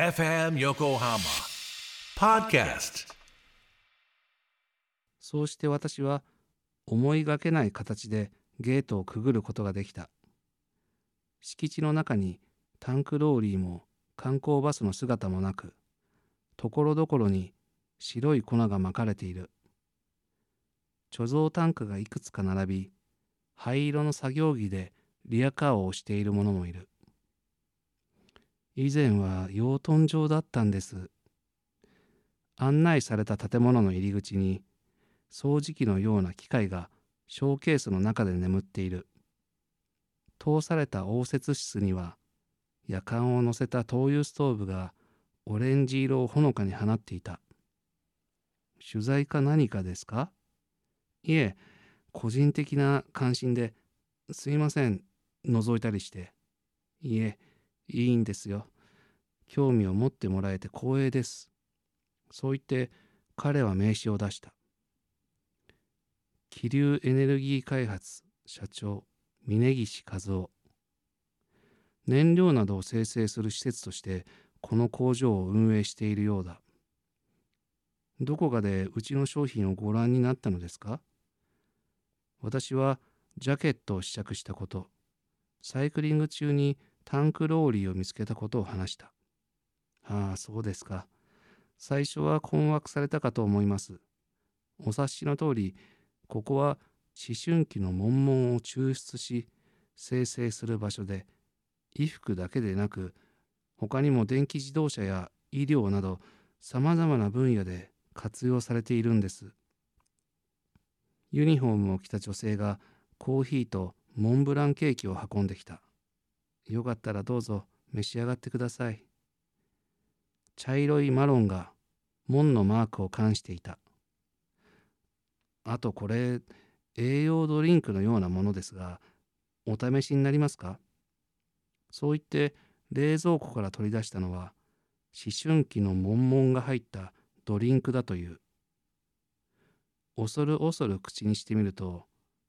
FM Yokohama Podcast そうして私は思いがけない形でゲートをくぐることができた。敷地の中にタンクローリーも観光バスの姿もなく、ところどころに白い粉がまかれている。貯蔵タンクがいくつか並び、灰色の作業着でリアカーを押している者もいる。以前は養豚場だったんです。案内された建物の入り口に掃除機のような機械がショーケースの中で眠っている。通された応接室には夜間を乗せた灯油ストーブがオレンジ色をほのかに放っていた。取材か何かですか？いえ、個人的な関心で、すいません、覗いたりして。いえ、いいんですよ。興味を持ってもらえて光栄です。そう言って彼は名刺を出した。気流エネルギー開発社長峯岸和夫燃料などを生成する施設としてこの工場を運営しているようだどこかでうちの商品をご覧になったのですか？私はジャケットを試着したことサイクリング中にタンクローリーを見つけたことを話した。ああ、そうですか。最初は困惑されたかと思います。お察しの通り、ここは思春期の悶々を抽出し、生成する場所で、衣服だけでなく、他にも電気自動車や医療など様々な分野で活用されているんです。ユニフォームを着た女性がコーヒーとモンブランケーキを運んできた。よかったらどうぞ召し上がってください。茶色いマロンが門のマークを冠していた。あとこれ、栄養ドリンクのようなものですが、お試しになりますか？そう言って冷蔵庫から取り出したのは、思春期の悶々が入ったドリンクだという。恐る恐る口にしてみると、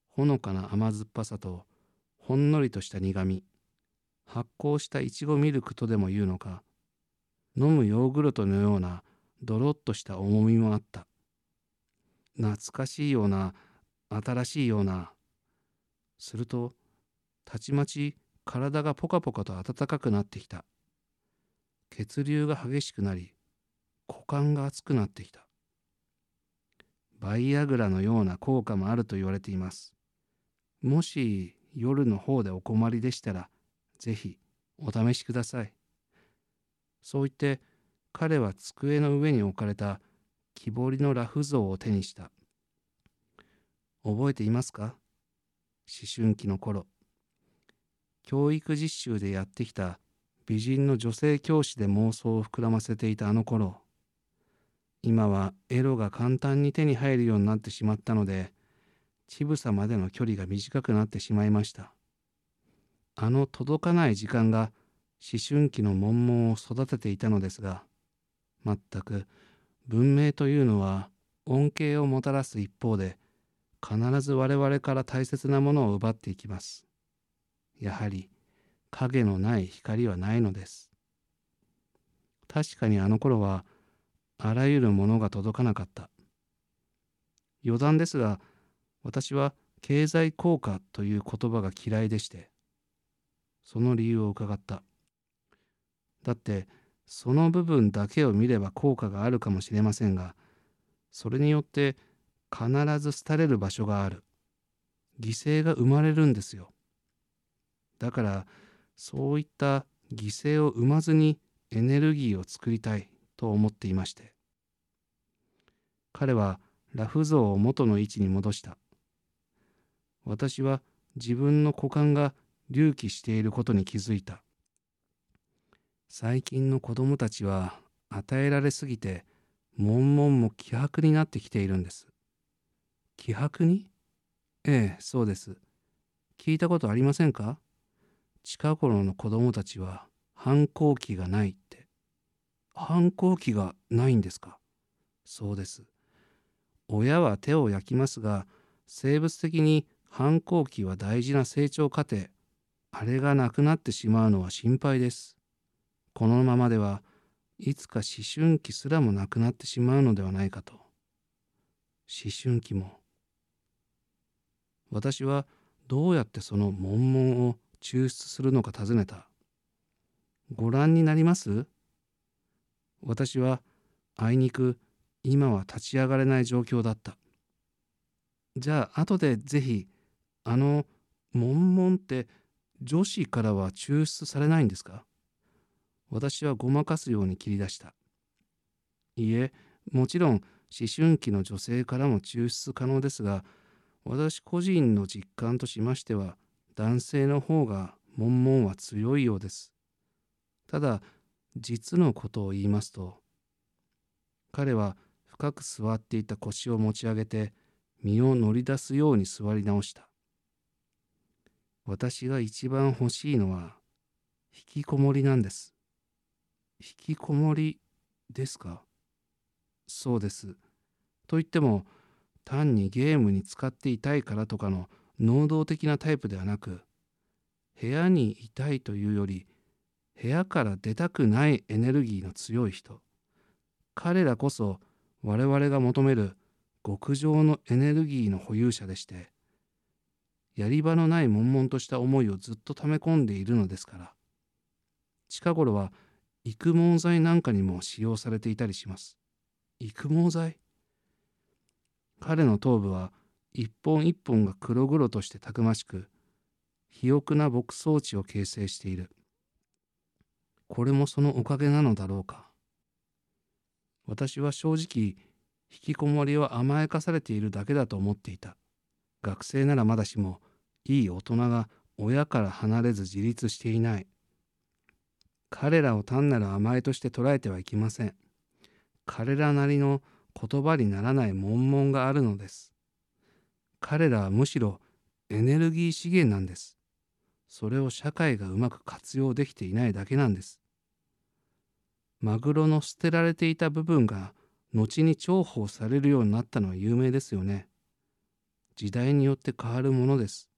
ほのかな甘酸っぱさと、ほんのりとした苦み、発酵したいちごミルクとでも言うのか、飲むヨーグルトのようなドロッとした重みもあった。懐かしいような、新しいような。すると、たちまち体がポカポカと暖かくなってきた。血流が激しくなり、股間が熱くなってきた。バイアグラのような効果もあると言われています。もし夜の方でお困りでしたら、ぜひお試しください。そう言って彼は机の上に置かれた木彫りのラフ像を手にした。覚えていますか？思春期の頃。教育実習でやってきた美人の女性教師で妄想を膨らませていたあの頃。今はエロが簡単に手に入るようになってしまったので、乳房までの距離が短くなってしまいました。あの届かない時間が思春期の悶々を育てていたのですが、全く文明というのは恩恵をもたらす一方で、必ず我々から大切なものを奪っていきます。やはり影のない光はないのです。確かにあの頃はあらゆるものが届かなかった。余談ですが、私は経済効果という言葉が嫌いでして、その理由を伺った。だって、その部分だけを見れば効果があるかもしれませんが、それによって必ず廃れる場所がある。犠牲が生まれるんですよ。だから、そういった犠牲を生まずにエネルギーを作りたいと思っていまして。彼はラフ像を元の位置に戻した。私は自分の股間が隆起していることに気づいた。最近の子供たちは与えられすぎて、悶々も希薄になってきているんです。希薄に？ええ、そうです。聞いたことありませんか？近頃の子供たちは反抗期がないって。反抗期がないんですか？そうです。親は手を焼きますが、生物的に反抗期は大事な成長過程。あれがなくなってしまうのは心配です。このままではいつか思春期すらもなくなってしまうのではないかと。思春期も。私はどうやってその悶々を抽出するのか尋ねた。ご覧になります？私はあいにく今は立ち上がれない状況だった。じゃあ後でぜひあの悶々って女子からは抽出されないんですか？私はごまかすように切り出した。いいえ、もちろん思春期の女性からも抽出可能ですが、私個人の実感としましては、男性の方が悶々は強いようです。ただ、実のことを言いますと、彼は深く座っていた腰を持ち上げて、身を乗り出すように座り直した。私が一番欲しいのは、引きこもりなんです。引きこもりですか？そうです。と言っても単にゲームに使っていたいからとかの能動的なタイプではなく部屋にいたいというより部屋から出たくないエネルギーの強い人彼らこそ我々が求める極上のエネルギーの保有者でしてやり場のない悶々とした思いをずっと溜め込んでいるのですから近頃は育毛剤なんかにも使用されていたりします。育毛剤？彼の頭部は一本一本が黒々としてたくましく、肥沃な牧草地を形成している。これもそのおかげなのだろうか。私は正直、引きこもりは甘やかされているだけだと思っていた。学生ならまだしも、いい大人が親から離れず自立していない。彼らを単なる甘えとして捉えてはいけません。彼らなりの言葉にならない悶々があるのです。彼らはむしろエネルギー資源なんです。それを社会がうまく活用できていないだけなんです。マグロの捨てられていた部分が後に重宝されるようになったのは有名ですよね。時代によって変わるものです。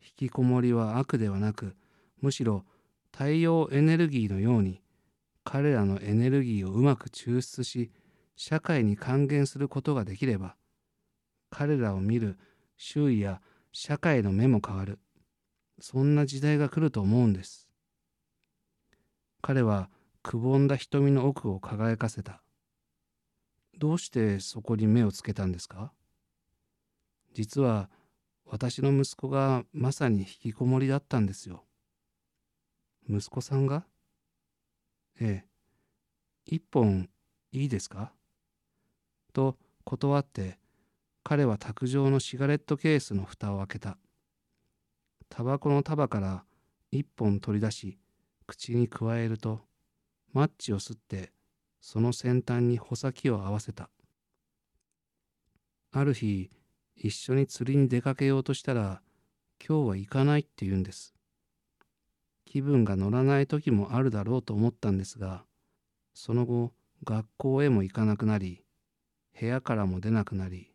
引きこもりは悪ではなく、むしろ太陽エネルギーのように彼らのエネルギーをうまく抽出し社会に還元することができれば彼らを見る周囲や社会の目も変わる。そんな時代が来ると思うんです。彼はくぼんだ瞳の奥を輝かせた。どうしてそこに目をつけたんですか？実は私の息子がまさに引きこもりだったんですよ息子さんが？ええ、一本いいですか？と断って彼は卓上のシガレットケースの蓋を開けた。タバコの束から一本取り出し口にくわえるとマッチを吸ってその先端に穂先を合わせた。ある日一緒に釣りに出かけようとしたら今日は行かないって言うんです。気分が乗らない時もあるだろうと思ったんですがその後学校へも行かなくなり部屋からも出なくなり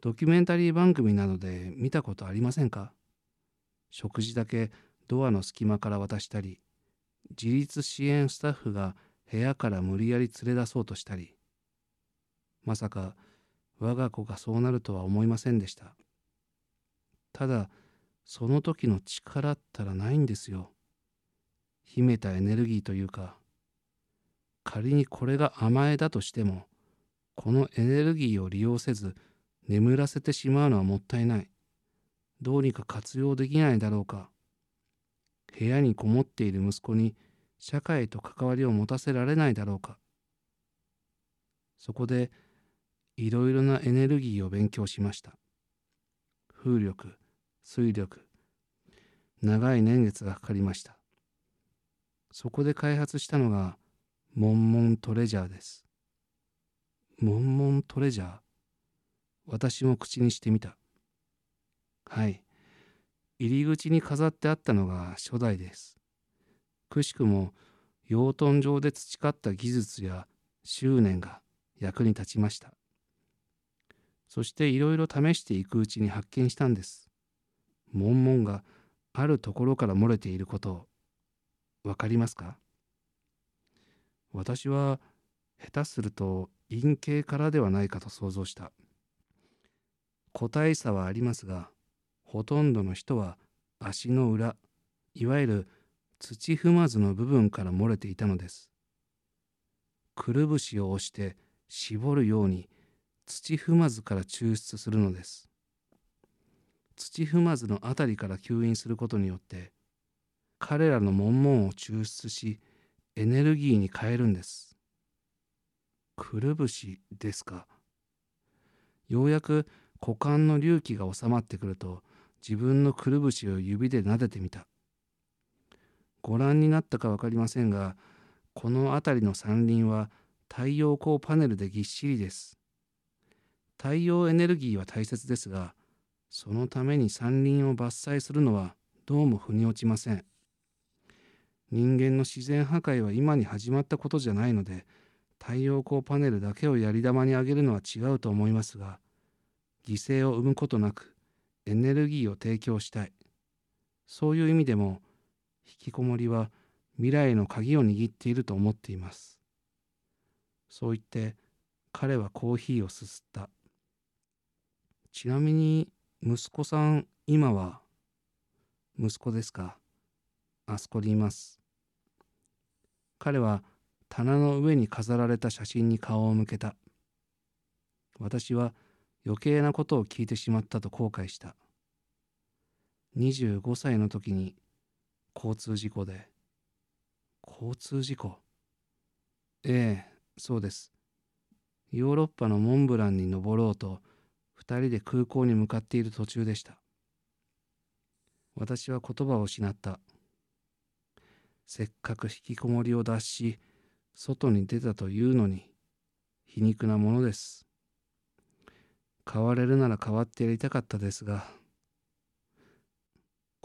ドキュメンタリー番組などで見たことありませんか？食事だけドアの隙間から渡したり自立支援スタッフが部屋から無理やり連れ出そうとしたりまさか我が子がそうなるとは思いませんでしたただその時の力ったらないんですよ。秘めたエネルギーというか、仮にこれが甘えだとしても、このエネルギーを利用せず眠らせてしまうのはもったいない。どうにか活用できないだろうか。部屋にこもっている息子に社会と関わりを持たせられないだろうか。そこでいろいろなエネルギーを勉強しました。風力、水力長い年月がかかりました。そこで開発したのがモンモントレジャーです。モンモントレジャー？私も口にしてみた。はい。入り口に飾ってあったのが初代です。くしくも養豚場で培った技術や執念が役に立ちました。そしていろいろ試していくうちに発見したんです。悶々があるところから漏れていることを分かりますか？私は下手すると陰茎からではないかと想像した。個体差はありますがほとんどの人は足の裏いわゆる土踏まずの部分から漏れていたのです。くるぶしを押して絞るように土踏まずから抽出するのです。土踏まずのあたりから吸引することによって彼らの悶々を抽出しエネルギーに変えるんです。くるぶしですか？ようやく股間の隆起が収まってくると自分のくるぶしを指で撫でてみた。ご覧になったか分かりませんがこの辺りの山林は太陽光パネルでぎっしりです。太陽エネルギーは大切ですがそのために山林を伐採するのはどうも腑に落ちません。人間の自然破壊は今に始まったことじゃないので太陽光パネルだけをやり玉にあげるのは違うと思いますが犠牲を生むことなくエネルギーを提供したい。そういう意味でも引きこもりは未来の鍵を握っていると思っています。そう言って彼はコーヒーをすすった。ちなみに息子さん今は息子ですか？あそこにいます。彼は棚の上に飾られた写真に顔を向けた。私は余計なことを聞いてしまったと後悔した。25歳の時に交通事故で。交通事故？ええそうです。ヨーロッパのモンブランに登ろうと二人で空港に向かっている途中でした。私は言葉を失った。せっかく引きこもりを脱し外に出たというのに皮肉なものです。変われるなら変わってやりたかったですが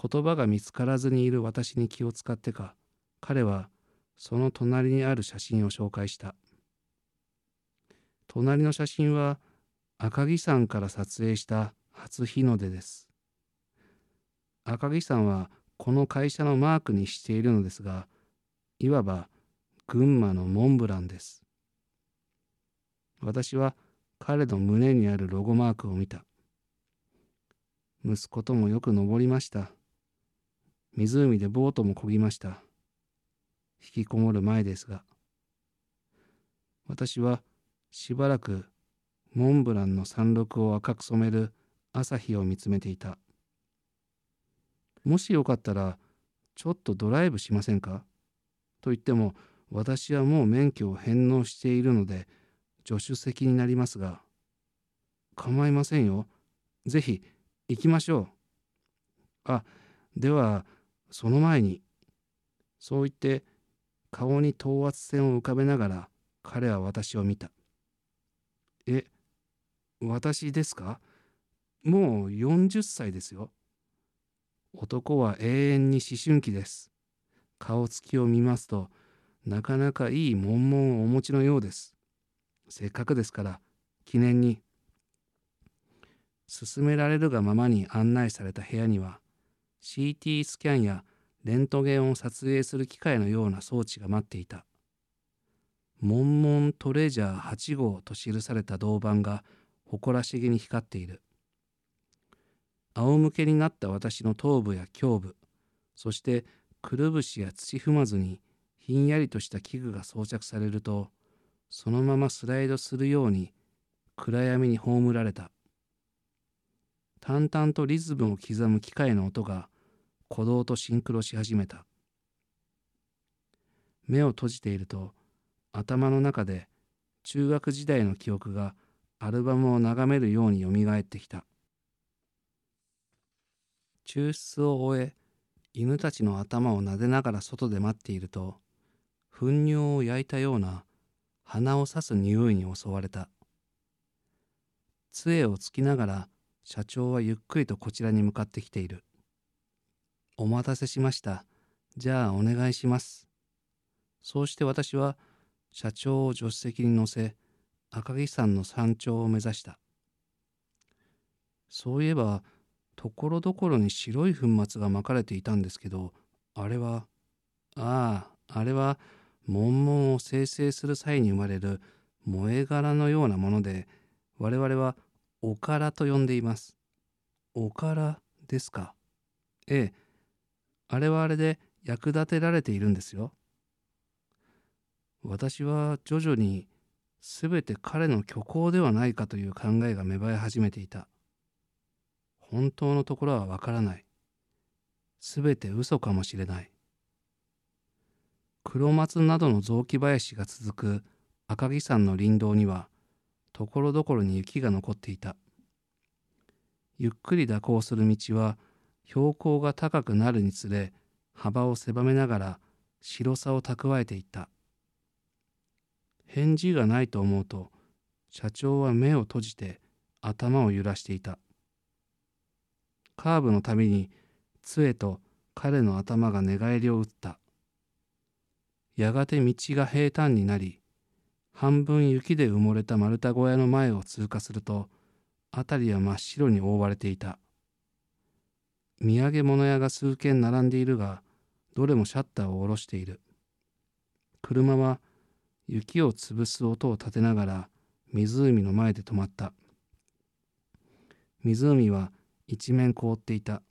言葉が見つからずにいる私に気を使ってか彼はその隣にある写真を紹介した。隣の写真は赤城山から撮影した初日の出です。赤城山はこの会社のマークにしているのですがいわば群馬のモンブランです。私は彼の胸にあるロゴマークを見た。息子ともよく登りました。湖でボートも漕ぎました。引きこもる前ですが。私はしばらくモンブランの山麓を赤く染める朝日を見つめていた。もしよかったらちょっとドライブしませんか？と言っても私はもう免許を返納しているので助手席になりますが。構いませんよ。ぜひ行きましょう。あではその前に。そう言って顔に等圧線を浮かべながら彼は私を見た。え私ですか？もう40歳ですよ。男は永遠に思春期です。顔つきを見ますとなかなかいい悶々をお持ちのようです。せっかくですから記念に。勧められるがままに案内された部屋には CT スキャンやレントゲンを撮影する機械のような装置が待っていた。モンモントレジャー8号と記された銅板が誇らしげに光っている。仰向けになった私の頭部や胸部、そしてくるぶしや土踏まずにひんやりとした器具が装着されると、そのままスライドするように暗闇に葬られた。淡々とリズムを刻む機械の音が鼓動とシンクロし始めた目を閉じていると頭の中で中学時代の記憶がアルバムを眺めるようによみがえってきた抽出を終え犬たちの頭を撫でながら外で待っていると糞尿を焼いたような鼻を刺す匂いに襲われた杖をつきながら社長はゆっくりとこちらに向かってきている。お待たせしました。じゃあお願いします。そうして私は社長を助手席に乗せ、赤城山の山頂を目指した。そういえば、ところどころに白い粉末がまかれていたんですけど、あれは、ああ、あれは悶々を生成する際に生まれる燃え殻のようなもので我々はおからと呼んでいます。おからですか？ええ。あれはあれで役立てられているんですよ。私は徐々に全て彼の虚構ではないかという考えが芽生え始めていた。本当のところはわからない。全て嘘かもしれない。黒松などの雑木林が続く赤城山の林道にはところどころに雪が残っていた。ゆっくり蛇行する道は標高が高くなるにつれ幅を狭めながら白さを蓄えていった。返事がないと思うと社長は目を閉じて頭を揺らしていた。カーブのたびに杖と彼の頭が寝返りを打った。やがて道が平坦になり半分雪で埋もれた丸太小屋の前を通過すると辺りは真っ白に覆われていた。土産物屋が数軒並んでいるがどれもシャッターを下ろしている。車は雪を潰す音を立てながら湖の前で止まった。湖は一面凍っていた。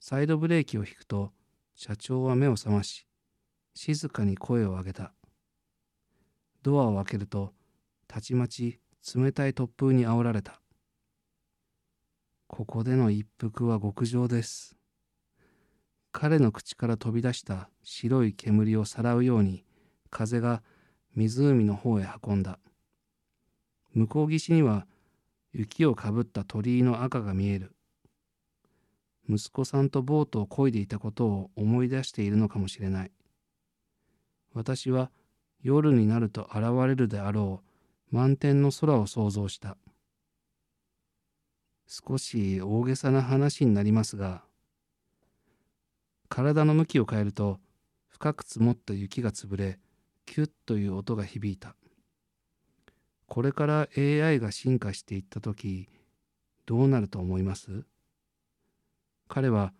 サイドブレーキを引くと社長は目を覚まし静かに声を上げた。ドアを開けるとたちまち冷たい突風にあおられた。ここでの一服は極上です。彼の口から飛び出した白い煙をさらうように風が湖の方へ運んだ。向こう岸には雪をかぶった鳥居の赤が見える。息子さんとボートを漕いでいたことを思い出しているのかもしれない。私は夜になると現れるであろう満天の空を想像した。少し大げさな話になりますが体の向きを変えると深く積もった雪が潰れキュッという音が響いた。これから AI が進化していった時どうなると思います？彼は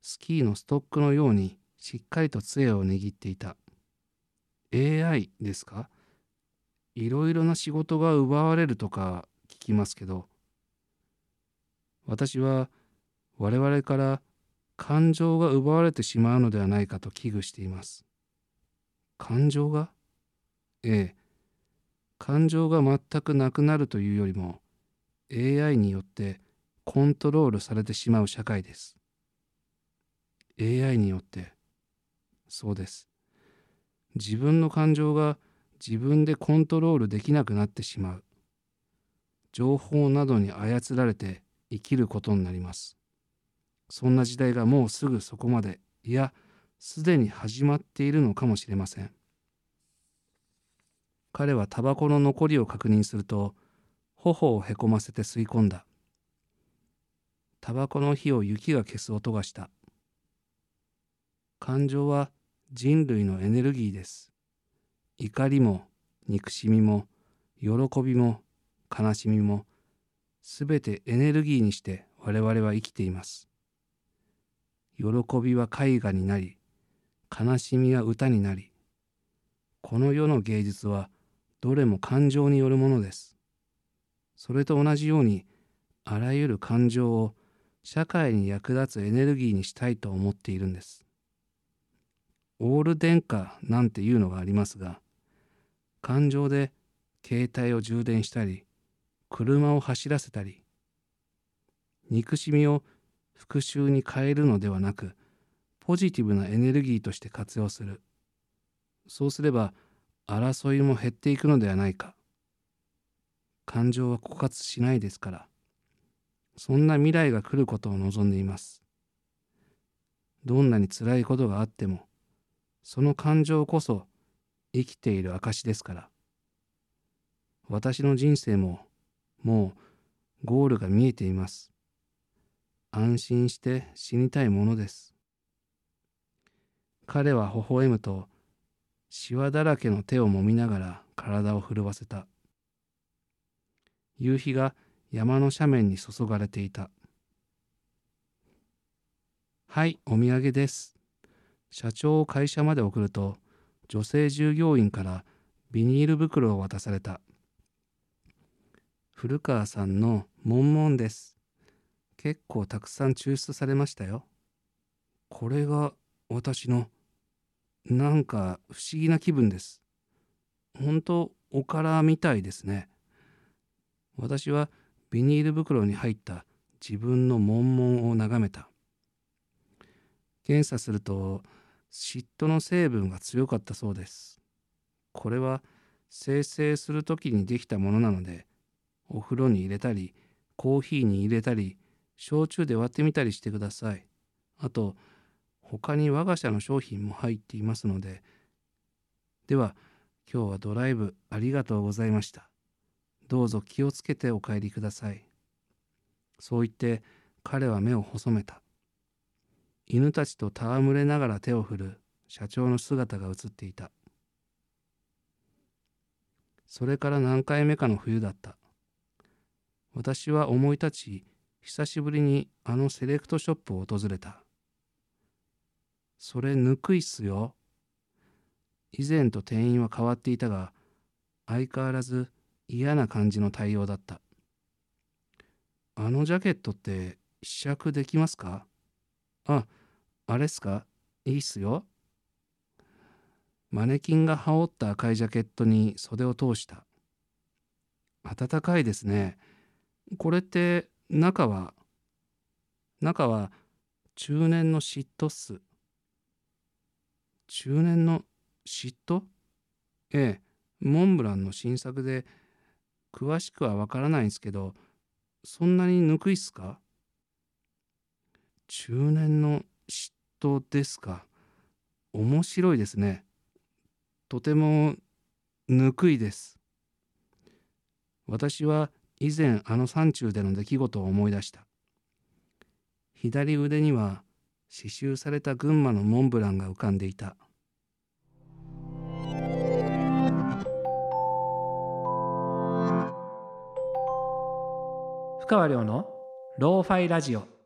スキーのストックのようにしっかりと杖を握っていた。AI ですか？いろいろな仕事が奪われるとか聞きますけど私は我々から感情が奪われてしまうのではないかと危惧しています。感情が？ええ。感情が全くなくなるというよりも AI によってコントロールされてしまう社会です。AI によってそうです。自分の感情が自分でコントロールできなくなってしまう。情報などに操られて生きることになります。そんな時代がもうすぐそこまで。いやすでに始まっているのかもしれません。彼はタバコの残りを確認すると頬をへこませて吸い込んだ。タバコの火を雪が消す音がした。感情は人類のエネルギーです。怒りも憎しみも喜びも悲しみもすべてエネルギーにして我々は生きています。喜びは絵画になり悲しみは歌になりこの世の芸術はどれも感情によるものです。それと同じようにあらゆる感情を社会に役立つエネルギーにしたいと思っているんです。オール電化なんていうのがありますが感情で携帯を充電したり車を走らせたり憎しみを復讐に変えるのではなくポジティブなエネルギーとして活用する。そうすれば争いも減っていくのではないか。感情は枯渇しないですから。そんな未来が来ることを望んでいます。どんなに辛いことがあってもその感情こそ生きている証ですから。私の人生ももうゴールが見えています。安心して死にたいものです。彼は微笑むとしわだらけの手をもみながら体を震わせた。夕日が山の斜面に注がれていた。はいお土産です。社長を会社まで送ると女性従業員からビニール袋を渡された。古川さんのモンモンです。結構たくさん抽出されましたよ。これが私のなんか不思議な気分です。本当おからみたいですね。私はビニール袋に入った自分のモンモンを眺めた。検査すると嫉妬の成分が強かったそうです。これは生成する時にできたものなのでお風呂に入れたりコーヒーに入れたり焼酎で割ってみたりしてください。あと他に我が社の商品も入っていますので。では今日はドライブありがとうございました。どうぞ気をつけてお帰りください。そう言って彼は目を細めた。犬たちと戯れながら手を振る社長の姿が映っていた。それから何回目かの冬だった。私は思い立ち久しぶりにあのセレクトショップを訪れた。それぬくいっすよ以前と店員は変わっていたが相変わらず嫌な感じの対応だったあのジャケットって試着できますか？ああれっすか？いいっすよ。マネキンが羽織った赤いジャケットに袖を通した。暖かいですね。これって中は、中は中年の嫉妬っす。中年の嫉妬？ええ、モンブランの新作で、詳しくはわからないんですけど、そんなにぬくいっすか？中年の嫉当ですか？面白いですね。とてもぬくいです。私は以前あの山中での出来事を思い出した。左腕には刺繍された群馬のモンブランが浮かんでいた。深川亮のローファイラジオ